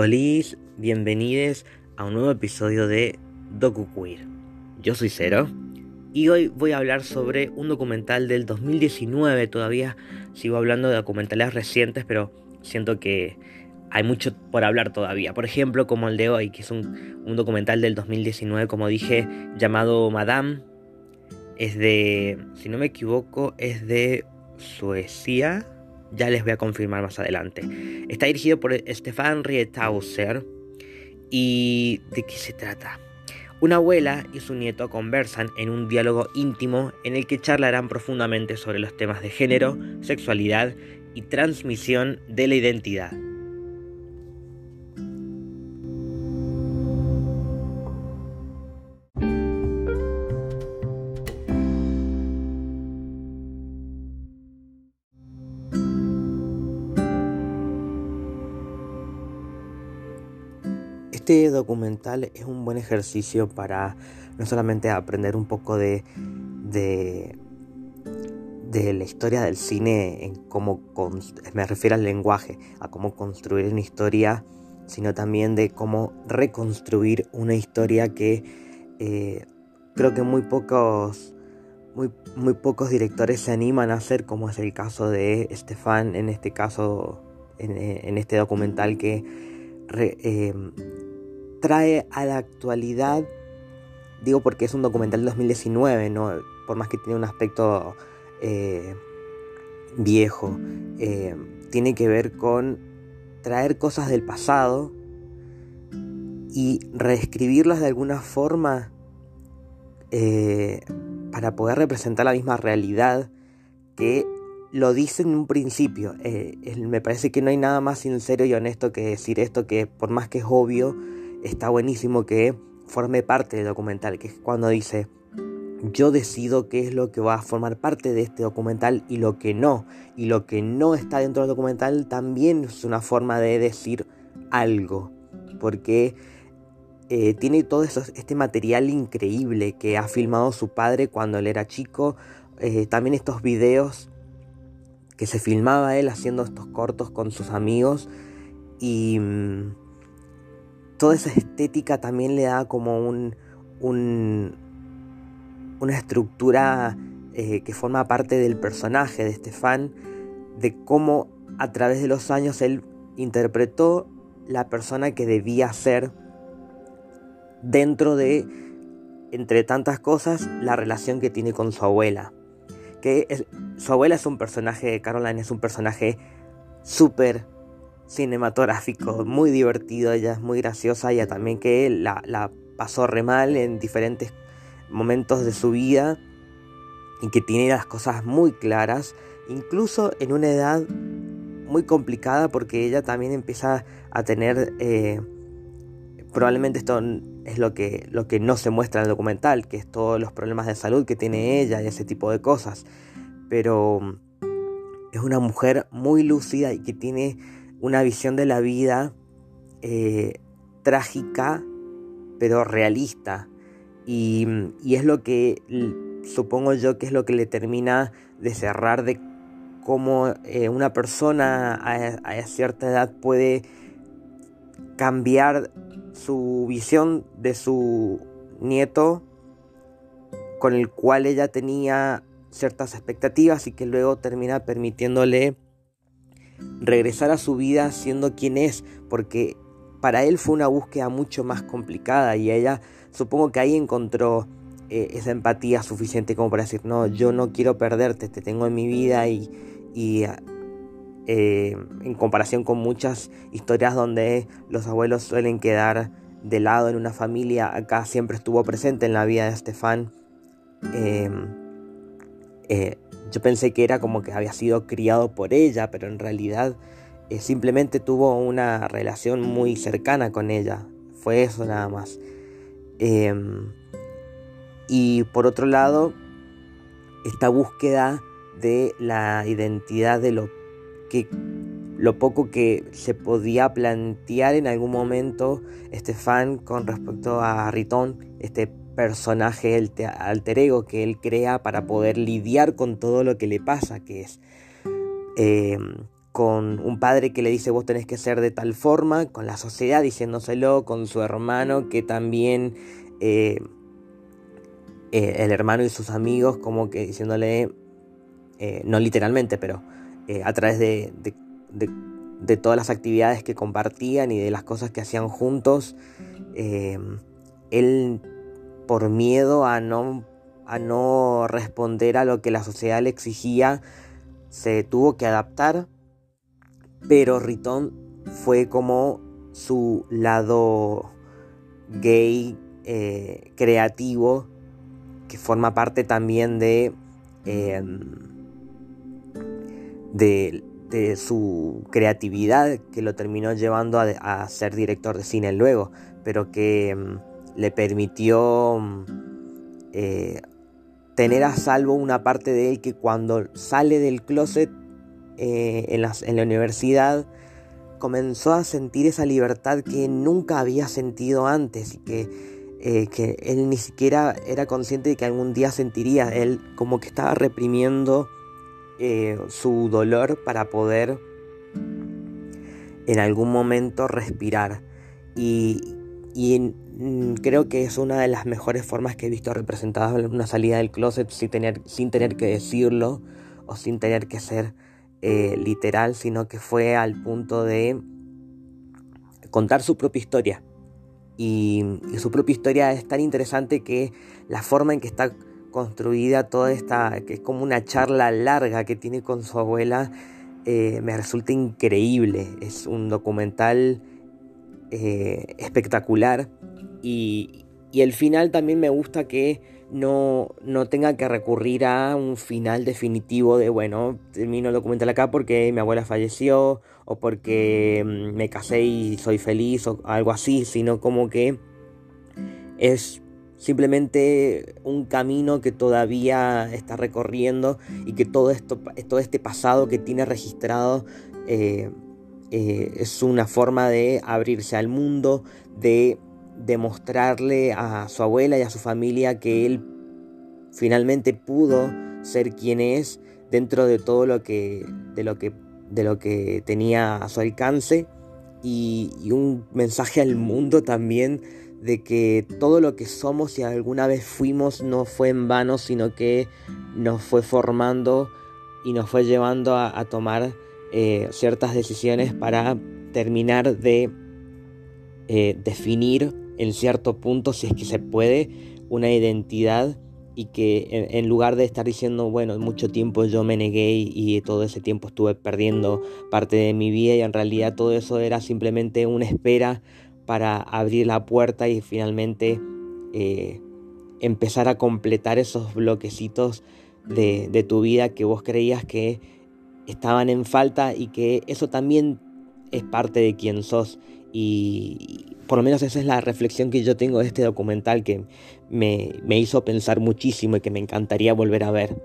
Hola, bienvenidos a un nuevo episodio de Docu Queer. Yo soy Cero y hoy voy a hablar sobre un documental del 2019. Todavía sigo hablando de documentales recientes, pero siento que hay mucho por hablar todavía. Por ejemplo, como el de hoy, que es un documental del 2019, como dije, llamado Madame. Es de, si no me equivoco, es de Suecia ya les voy a confirmar más adelante. Está dirigido por Stefan Riethauser. ¿Y de qué se trata? Una abuela y su nieto conversan en un diálogo íntimo en el que charlarán profundamente sobre los temas de género, sexualidad y transmisión de la identidad. Este documental es un buen ejercicio para no solamente aprender un poco de, de, la historia del cine, en cómo me refiero al lenguaje, a cómo construir una historia, sino también de cómo reconstruir una historia que eh, creo que muy pocos, muy, muy pocos directores se animan a hacer, como es el caso de Estefan, en este caso, en, este documental que eh, trae a la actualidad, digo porque es un documental de 2019, ¿no? por más que tiene un aspecto eh, viejo, eh, tiene que ver con traer cosas del pasado y reescribirlas de alguna forma eh, para poder representar la misma realidad que lo dice en un principio. me parece que no hay nada más sincero y honesto que decir esto que por más que es obvio, está buenísimo que forme parte del documental, que es cuando dice, yo decido qué es lo que va a formar parte de este documental y lo que no. Y lo que no está dentro del documental también es una forma de decir algo. Porque eh, tiene todo este material increíble que ha filmado su padre cuando él era chico. Eh, también estos videos que se filmaba él haciendo estos cortos con sus amigos. Y... Toda esa estética también le da como un, una estructura eh, que forma parte del personaje de Estefan, de cómo a través de los años él interpretó la persona que debía ser dentro de, entre tantas cosas, la relación que tiene con su abuela. Que su abuela es un personaje, Caroline es un personaje súper cinematográfico, muy divertido, ella es muy graciosa, ella también que la, la pasó re mal en diferentes momentos de su vida y que tiene las cosas muy claras, incluso en una edad muy complicada porque ella también empieza a tener, eh, probablemente esto es lo que, lo que no se muestra en el documental, que es todos los problemas de salud que tiene ella y ese tipo de cosas, pero es una mujer muy lúcida y que tiene una visión de la vida eh, trágica, pero realista. Y, es lo que supongo yo que es lo que le termina de cerrar de cómo eh, una persona a, cierta edad puede cambiar su visión de su nieto con el cual ella tenía ciertas expectativas y que luego termina permitiéndole regresar a su vida siendo quien es, porque para él fue una búsqueda mucho más complicada y ella supongo que ahí encontró eh, esa empatía suficiente como para decir, no, yo no quiero perderte, te tengo en mi vida y, eh, en comparación con muchas historias donde los abuelos suelen quedar de lado en una familia, acá siempre estuvo presente en la vida de Estefan. Eh, yo pensé que era como que había sido criado por ella, pero en realidad eh, simplemente tuvo una relación muy cercana con ella. Fue eso nada más. Em, y por otro lado, esta búsqueda de la identidad de lo que lo poco que se podía plantear en algún momento Estefan con respecto a Riton, este personaje, el alter ego que él crea para poder lidiar con todo lo que le pasa, que es em, con un padre que le dice vos tenés que ser de tal forma, con la sociedad diciéndoselo, con su hermano que también, eh, eh, el hermano y sus amigos como que diciéndole, eh, no literalmente, pero a través de, de, todas las actividades que compartían y de las cosas que hacían juntos, él por miedo a no, a no responder a lo que la sociedad le exigía, se tuvo que adaptar, pero Riton fue como su lado gay eh, creativo, que forma parte también de, em, de, su creatividad, que lo terminó llevando a, a, ser director de cine luego, pero que em, le permitió eh, tener a salvo una parte de él que cuando sale del closet eh, en, la universidad comenzó a sentir esa libertad que nunca había sentido antes y que, eh, que él ni siquiera era consciente de que algún día sentiría. Él como que estaba reprimiendo su dolor para poder en algún momento respirar. Y, y mm, creo que es una de las mejores formas que he visto representadas una salida del closet sin tener, sin tener que decirlo o sin tener que ser eh, literal, sino que fue al punto de contar su propia historia. Y, su propia historia es tan interesante que la forma en que está construida toda esta, que es como una charla larga que tiene con su abuela, eh, me resulta increíble. Es un documental eh, espectacular. Y, el final también me gusta que no, no, tenga que recurrir a un final definitivo de, bueno, termino el documental acá porque mi abuela falleció o porque mm, me casé y soy feliz o algo así, sino como que es simplemente un camino que todavía está recorriendo y que todo, esto, todo este pasado que tiene registrado eh, eh, es una forma de abrirse al mundo, de demostrarle a su abuela y a su familia que él finalmente pudo ser quien es dentro de todo lo que, de lo que, de lo que tenía a su alcance. Y, un mensaje al mundo también de que todo lo que somos y alguna vez fuimos no fue en vano, sino que nos fue formando y nos fue llevando a tomar eh, ciertas decisiones para terminar de eh, definir en cierto punto, si es que se puede, una identidad y que en, lugar de estar diciendo, bueno, mucho tiempo yo me negué y, todo ese tiempo estuve perdiendo parte de mi vida y en realidad todo eso era simplemente una espera para abrir la puerta y finalmente eh, empezar a completar esos bloquecitos de, de tu vida que vos creías que estaban en falta y que eso también es parte de quien sos. Y por lo menos esa es la reflexión que yo tengo de este documental que me, hizo pensar muchísimo y que me encantaría volver a ver.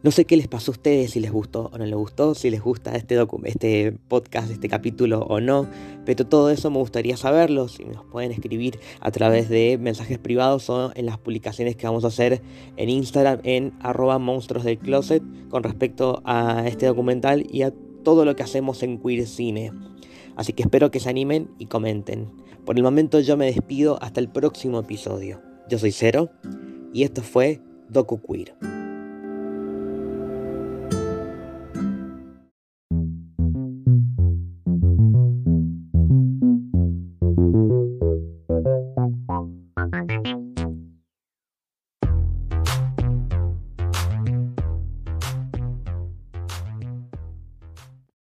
No sé qué les pasó a ustedes, si les gustó o no les gustó, si les gusta este, este podcast, este capítulo o no, pero todo eso me gustaría saberlo, si nos pueden escribir a través de mensajes privados o en las publicaciones que vamos a hacer en Instagram en arroba monstruos del closet con respecto a este documental y a todo lo que hacemos en Queer Cine. Así que espero que se animen y comenten. Por el momento yo me despido hasta el próximo episodio. Yo soy Cero y esto fue Docu